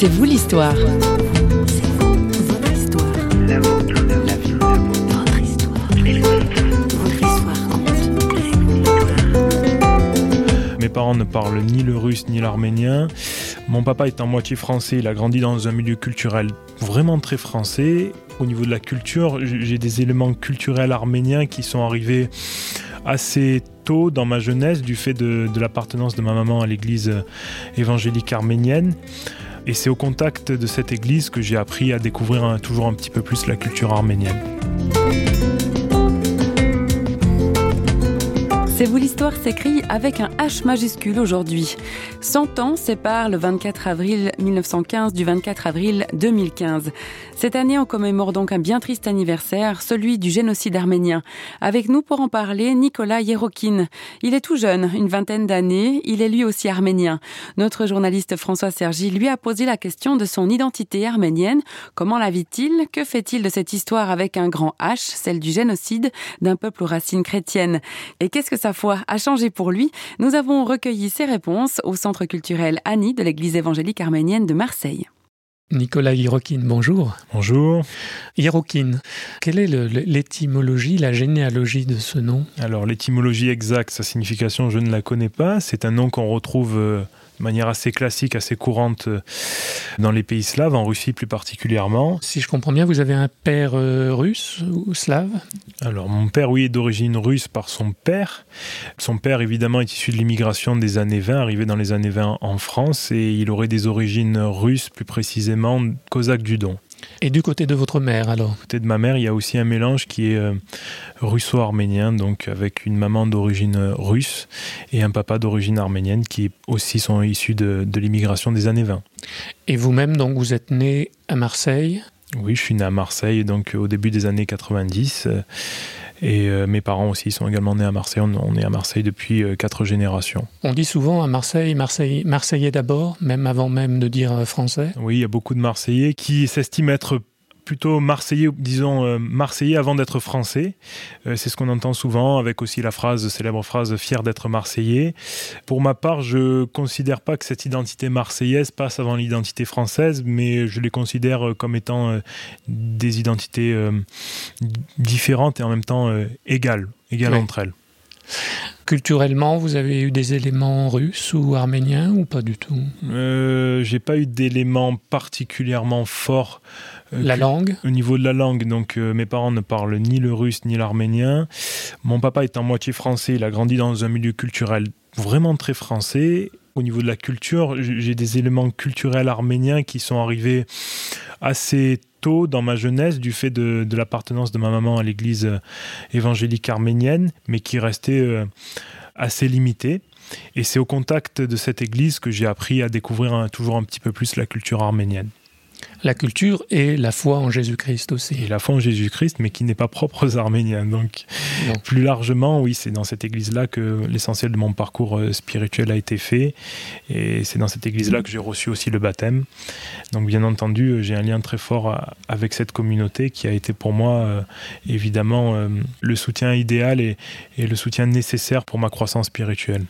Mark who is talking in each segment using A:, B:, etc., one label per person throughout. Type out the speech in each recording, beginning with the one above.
A: C'est vous l'histoire.
B: Mes parents ne parlent ni le russe ni l'arménien. Mon papa est en moitié français, il a grandi dans un milieu culturel vraiment très français. Au niveau de la culture, j'ai des éléments culturels arméniens qui sont arrivés assez tôt dans ma jeunesse du fait de, de l'appartenance de ma maman à l'église évangélique arménienne. Et c'est au contact de cette église que j'ai appris à découvrir toujours un petit peu plus la culture arménienne.
A: C'est vous l'histoire s'écrit avec un H majuscule aujourd'hui. 100 ans séparent le 24 avril 1915 du 24 avril 2015. Cette année, on commémore donc un bien triste anniversaire, celui du génocide arménien. Avec nous pour en parler, Nicolas Yerokin. Il est tout jeune, une vingtaine d'années, il est lui aussi arménien. Notre journaliste François Sergi lui a posé la question de son identité arménienne. Comment la vit-il? Que fait-il de cette histoire avec un grand H, celle du génocide d'un peuple aux racines chrétiennes? Et qu'est-ce que ça foi a changé pour lui, nous avons recueilli ses réponses au Centre culturel Annie de l'Église évangélique arménienne de Marseille.
C: Nicolas Hirokin, bonjour.
B: Bonjour.
C: Hirokin, quelle est l'étymologie, la généalogie de ce nom?
B: Alors l'étymologie exacte, sa signification, je ne la connais pas. C'est un nom qu'on retrouve euh, de manière assez classique, assez courante euh, dans les pays slaves, en Russie plus particulièrement.
C: Si je comprends bien, vous avez un père euh, russe ou slave?
B: Alors mon père, oui, est d'origine russe par son père. Son père, évidemment, est issu de l'immigration des années 20, arrivé dans les années 20 en France, et il aurait des origines russes, plus précisément cosaques du Don.
C: Et du côté de votre mère alors?
B: Du côté de ma mère, il y a aussi un mélange qui est euh, russo-arménien, donc avec une maman d'origine euh, russe et un papa d'origine arménienne qui aussi sont issus de, de l'immigration des années 20.
C: Et vous-même, donc, vous êtes né à Marseille?
B: Oui, je suis né à Marseille, donc au début des années 90. Et euh, mes parents aussi sont également nés à Marseille. On, on est à Marseille depuis euh, quatre générations.
C: On dit souvent à Marseille, Marseille Marseillais d'abord, même avant même de dire euh, français.
B: Oui, il y a beaucoup de Marseillais qui s'estiment être plutôt marseillais, disons euh, marseillais avant d'être français. Euh, c'est ce qu'on entend souvent avec aussi la phrase, célèbre phrase fier d'être marseillais. Pour ma part, je considère pas que cette identité marseillaise passe avant l'identité française, mais je les considère comme étant euh, des identités euh, différentes et en même temps euh, égales, égales
C: Oui.
B: entre elles.
C: Culturellement, vous avez eu des éléments russes ou arméniens ou pas du tout
B: Euh, J'ai pas eu d'éléments particulièrement forts. euh,
C: La
B: que-
C: langue
B: Au niveau de la langue, donc euh, mes parents ne parlent ni le russe ni l'arménien. Mon papa est en moitié français, il a grandi dans un milieu culturel vraiment très français. Au niveau de la culture, j'ai des éléments culturels arméniens qui sont arrivés assez tôt dans ma jeunesse du fait de, de l'appartenance de ma maman à l'église euh, évangélique arménienne, mais qui restait euh, assez limité. Et c'est au contact de cette église que j'ai appris à découvrir toujours un petit peu plus la culture arménienne.
C: La culture et la foi en Jésus-Christ aussi.
B: et la foi en Jésus-Christ, mais qui n'est pas propre aux Arméniens. Donc,
C: Non.
B: plus largement, oui, c'est dans cette église-là que l'essentiel de mon parcours euh, spirituel a été fait. Et c'est dans cette église-là que j'ai reçu aussi le baptême. Donc, bien entendu, euh, j'ai un lien très fort avec cette communauté qui a été pour moi, euh, évidemment, le soutien idéal et, et le soutien nécessaire pour ma croissance spirituelle.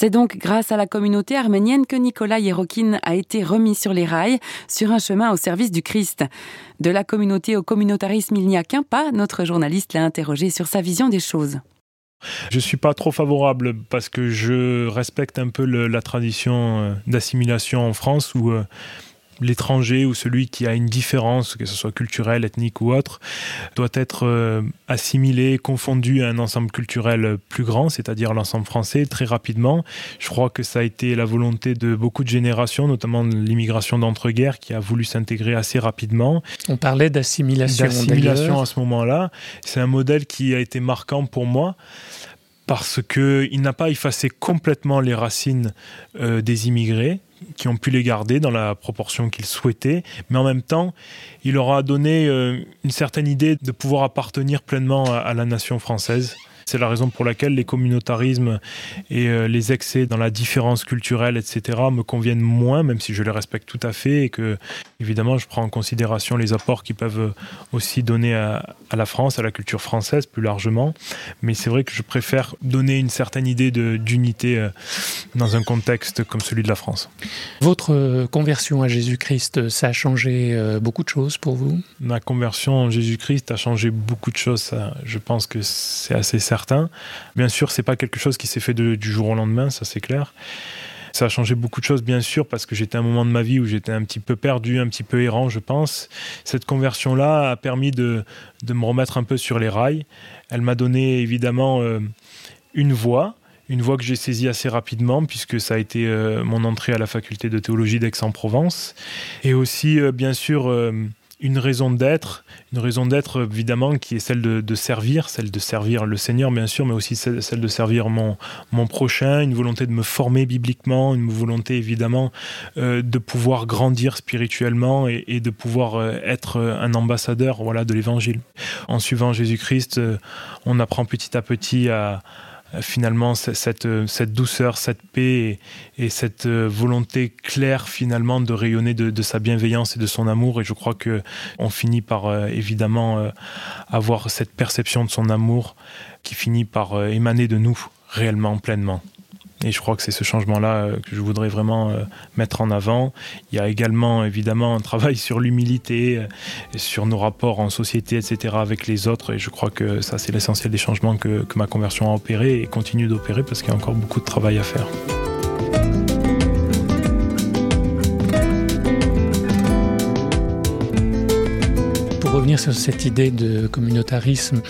A: C'est donc grâce à la communauté arménienne que Nicolas Yerokin a été remis sur les rails, sur un chemin au service du Christ. De la communauté au communautarisme, il n'y a qu'un pas. Notre journaliste l'a interrogé sur sa vision des choses.
B: Je suis pas trop favorable parce que je respecte un peu la tradition euh, d'assimilation en France euh, l'étranger ou celui qui a une différence, que ce soit culturelle, ethnique ou autre, doit être euh, assimilé, confondu à un ensemble culturel plus grand, c'est-à-dire l'ensemble français, très rapidement. Je crois que ça a été la volonté de beaucoup de générations, notamment l'immigration d'entre-guerres, qui a voulu s'intégrer assez rapidement
C: On parlait d'assimilation.
B: d'assimilation à ce moment-là. C'est un modèle qui a été marquant pour moi parce qu'il n'a pas effacé complètement les racines euh, des immigrés qui ont pu les garder dans la proportion qu'ils souhaitaient, mais en même temps, il leur a donné euh, une certaine idée de pouvoir appartenir pleinement à la nation française. C'est la raison pour laquelle les communautarismes et euh, les excès dans la différence culturelle, etc., me conviennent moins, même si je les respecte tout à fait et que, évidemment, je prends en considération les apports qu'ils peuvent aussi donner à, la France, à la culture française plus largement. Mais c'est vrai que je préfère donner une certaine idée d'unité euh, dans un contexte comme celui de la France.
C: Votre euh, conversion à Jésus-Christ, ça a changé beaucoup de choses pour vous?
B: Ma conversion en Jésus-Christ a changé beaucoup de choses. je pense que c'est assez certain. Bien sûr, c'est pas quelque chose qui s'est fait du jour au lendemain, ça c'est clair. Ça a changé beaucoup de choses, bien sûr, parce que j'étais un moment de ma vie où j'étais un petit peu perdu, un petit peu errant, je pense. Cette conversion-là a permis de, me remettre un peu sur les rails. Elle m'a donné évidemment euh, une voie, une voie que j'ai saisie assez rapidement, puisque ça a été euh, mon entrée à la faculté de théologie d'Aix-en-Provence. Et aussi, euh, bien sûr, une raison d'être, une raison d'être évidemment qui est celle de, servir, celle de servir le Seigneur bien sûr, mais aussi celle, de servir mon, mon prochain, une volonté de me former bibliquement, une volonté évidemment euh, de pouvoir grandir spirituellement et, de pouvoir euh, être un ambassadeur voilà, de l'Évangile. En suivant Jésus-Christ, euh, on apprend petit à petit à finalement cette, cette, douceur, cette paix et, cette euh, volonté claire finalement de rayonner de, sa bienveillance et de son amour. Et je crois que on finit par euh, évidemment avoir cette perception de son amour qui finit par émaner de nous réellement, pleinement. Et je crois que c'est ce changement-là euh, que je voudrais vraiment euh, mettre en avant. Il y a également évidemment un travail sur l'humilité, euh, sur nos rapports en société, etc. avec les autres. Et je crois que ça, c'est l'essentiel des changements que, que ma conversion a opéré et continue d'opérer parce qu'il y a encore beaucoup de travail à faire.
C: Revenir sur cette idée de communautarisme,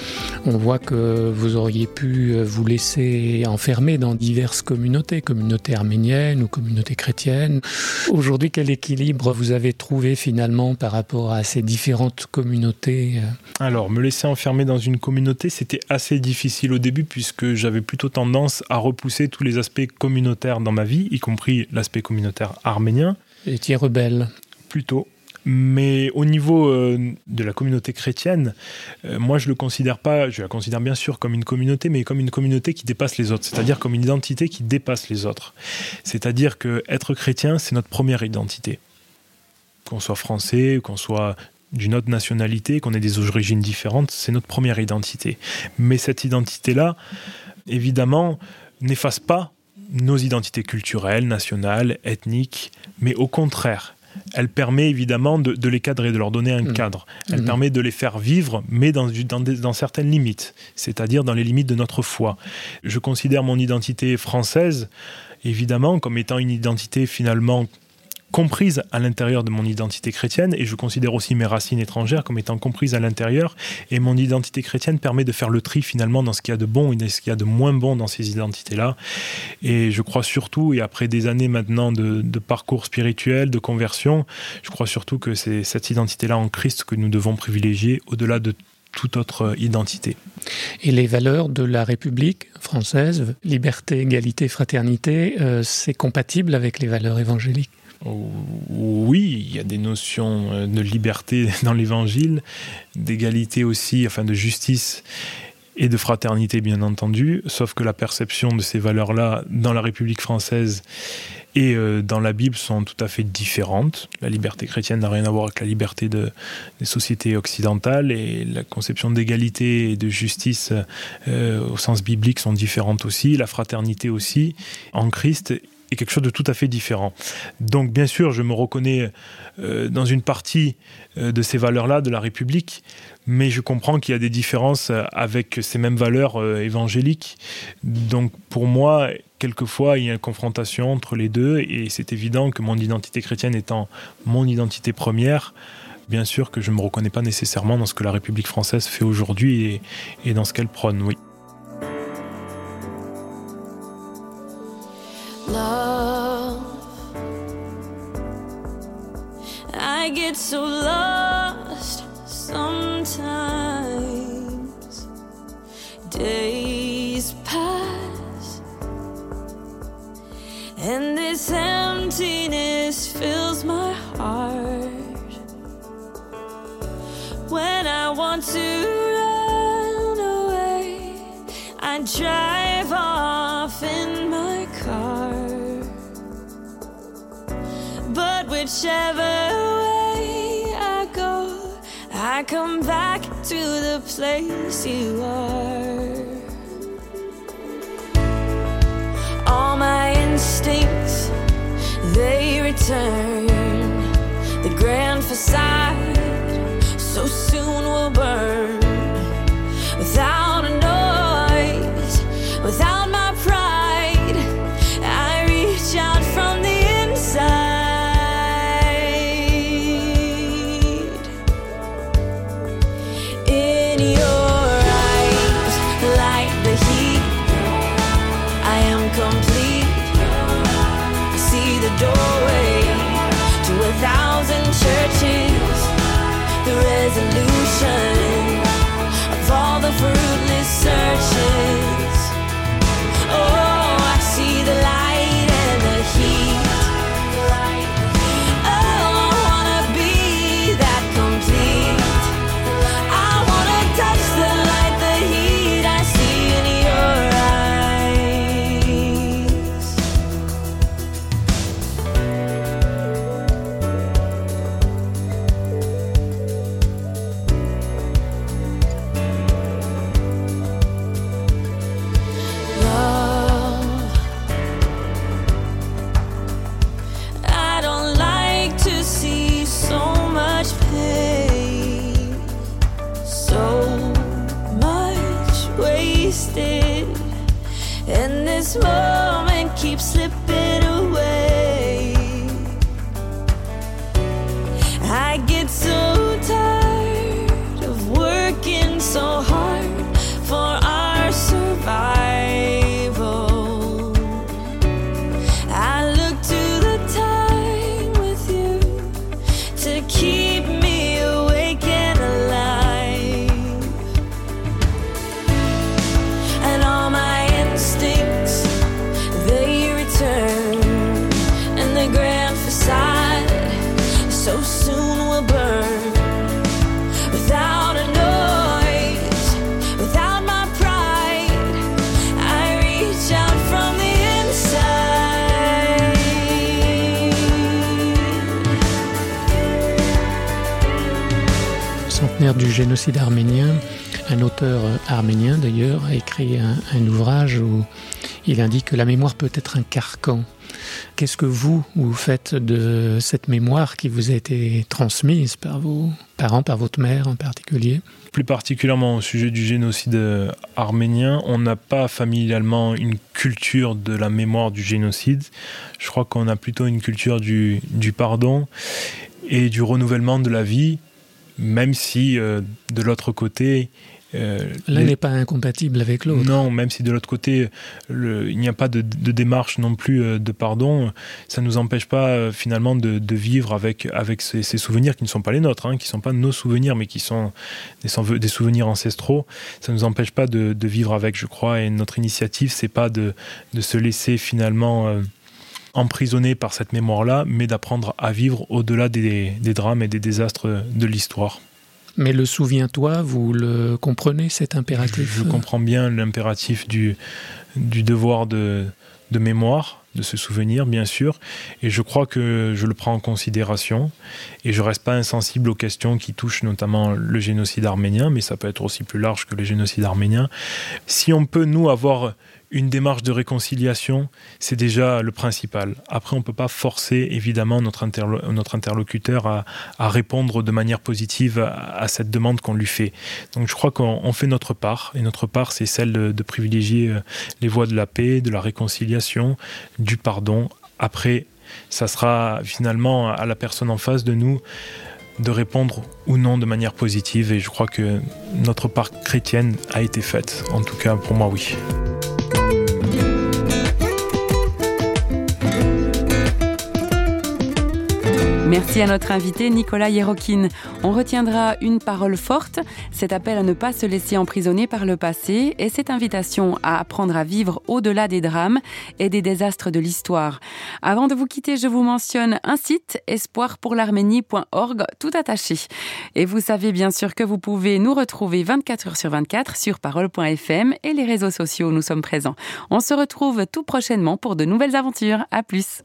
C: on voit que vous auriez pu vous laisser enfermer dans diverses communautés, communautés arméniennes ou communautés chrétiennes. Aujourd'hui, quel équilibre vous avez trouvé finalement par rapport à ces différentes communautés
B: Alors, me laisser enfermer dans une communauté, c'était assez difficile au début puisque j'avais plutôt tendance à repousser tous les aspects communautaires dans ma vie, y compris l'aspect communautaire arménien.
C: Étiez rebelle?
B: Plutôt. Mais au niveau euh, de la communauté chrétienne, euh, moi je le considère pas, je la considère bien sûr comme une communauté, mais comme une communauté qui dépasse les autres, c'est-à-dire comme une identité qui dépasse les autres. C'est-à-dire que être chrétien, c'est notre première identité. Qu'on soit français, qu'on soit d'une autre nationalité, qu'on ait des origines différentes, c'est notre première identité. Mais cette identité-là, évidemment, n'efface pas nos identités culturelles, nationales, ethniques, mais au contraire, elle permet évidemment de, les cadrer, de leur donner un mmh. cadre. Elle mmh. permet de les faire vivre, mais dans, dans certaines limites, c'est-à-dire dans les limites de notre foi. Je considère mon identité française, évidemment, comme étant une identité finalement comprise à l'intérieur de mon identité chrétienne et je considère aussi mes racines étrangères comme étant comprises à l'intérieur et mon identité chrétienne permet de faire le tri finalement dans ce qu'il y a de bon et ce qu'il y a de moins bon dans ces identités-là et je crois surtout et après des années maintenant de, parcours spirituel, de conversion, je crois surtout que c'est cette identité-là en Christ que nous devons privilégier au-delà de toute autre identité.
C: Et les valeurs de la République française, liberté, égalité, fraternité, euh, c'est compatible avec les valeurs évangéliques?
B: Oui, il y a des notions euh, de liberté dans l'évangile, d'égalité aussi, enfin de justice et de fraternité bien entendu, sauf que la perception de ces valeurs-là dans la République française et euh, dans la Bible sont tout à fait différentes. La liberté chrétienne n'a rien à voir avec la liberté de, des sociétés occidentales et la conception d'égalité et de justice euh, au sens biblique sont différentes aussi, la fraternité aussi en Christ est quelque chose de tout à fait différent. Donc bien sûr, je me reconnais euh, dans une partie euh, de ces valeurs-là de la République, mais je comprends qu'il y a des différences euh, avec ces mêmes valeurs évangéliques. Donc pour moi, quelquefois, il y a une confrontation entre les deux, et c'est évident que mon identité chrétienne étant mon identité première, bien sûr que je ne me reconnais pas nécessairement dans ce que la République française fait aujourd'hui et, et dans ce qu'elle prône, oui. So lost sometimes. Days pass, and this emptiness fills my heart. When I want to run away, I
D: drive off in my car. But whichever come back to the place you are. All my instincts, they return. The grand facade so soon will burn moment keeps slipping
C: du génocide arménien, un auteur euh, arménien d'ailleurs a écrit un, ouvrage où il indique que la mémoire peut être un carcan. Qu'est-ce que vous, vous faites de cette mémoire qui vous a été transmise par vos parents, par votre mère en particulier?
B: Plus particulièrement au sujet du génocide euh, arménien, on n'a pas familialement une culture de la mémoire du génocide. Je crois qu'on a plutôt une culture du pardon et du renouvellement de la vie, même si euh, de l'autre côté... euh,
C: L'un
B: les-
C: n'est pas incompatible avec l'autre.
B: Non, même si de l'autre côté, le- il n'y a pas de, de démarche non plus euh, de pardon, ça ne nous empêche pas euh, finalement de, de vivre avec, avec ces, ces souvenirs qui ne sont pas les nôtres, hein, qui ne sont pas nos souvenirs, mais qui sont des, sou- des souvenirs ancestraux. Ça ne nous empêche pas de, de vivre avec, je crois, et notre initiative, c'est pas de, de se laisser finalement euh, emprisonner par cette mémoire-là, mais d'apprendre à vivre au-delà des, des drames et des désastres de l'histoire.
C: Mais le souviens-toi, vous le comprenez cet impératif
B: Je comprends bien l'impératif du, du devoir de, de mémoire, de se souvenir, bien sûr, et je crois que je le prends en considération, et je reste pas insensible aux questions qui touchent notamment le génocide arménien, mais ça peut être aussi plus large que le génocide arménien. Si on peut, nous, avoir une démarche de réconciliation, c'est déjà le principal. Après, on ne peut pas forcer, évidemment, notre, interlo- notre interlocuteur à, répondre de manière positive à, cette demande qu'on lui fait. Donc, je crois qu'on on fait notre part, et notre part, c'est celle de, de privilégier euh, les voies de la paix, de la réconciliation, du pardon. Après, ça sera finalement à la personne en face de nous de répondre ou non de manière positive, et je crois que notre part chrétienne a été faite. En tout cas, pour moi, oui.
A: Merci à notre invité Nicolas Yerokin. On retiendra une parole forte, cet appel à ne pas se laisser emprisonner par le passé et cette invitation à apprendre à vivre au-delà des drames et des désastres de l'histoire. Avant de vous quitter, je vous mentionne un site espoirpourlarménie.org tout attaché. Et vous savez bien sûr que vous pouvez nous retrouver 24 heures sur 24 sur parole.fm et les réseaux sociaux, nous sommes présents. On se retrouve tout prochainement pour de nouvelles aventures. À plus.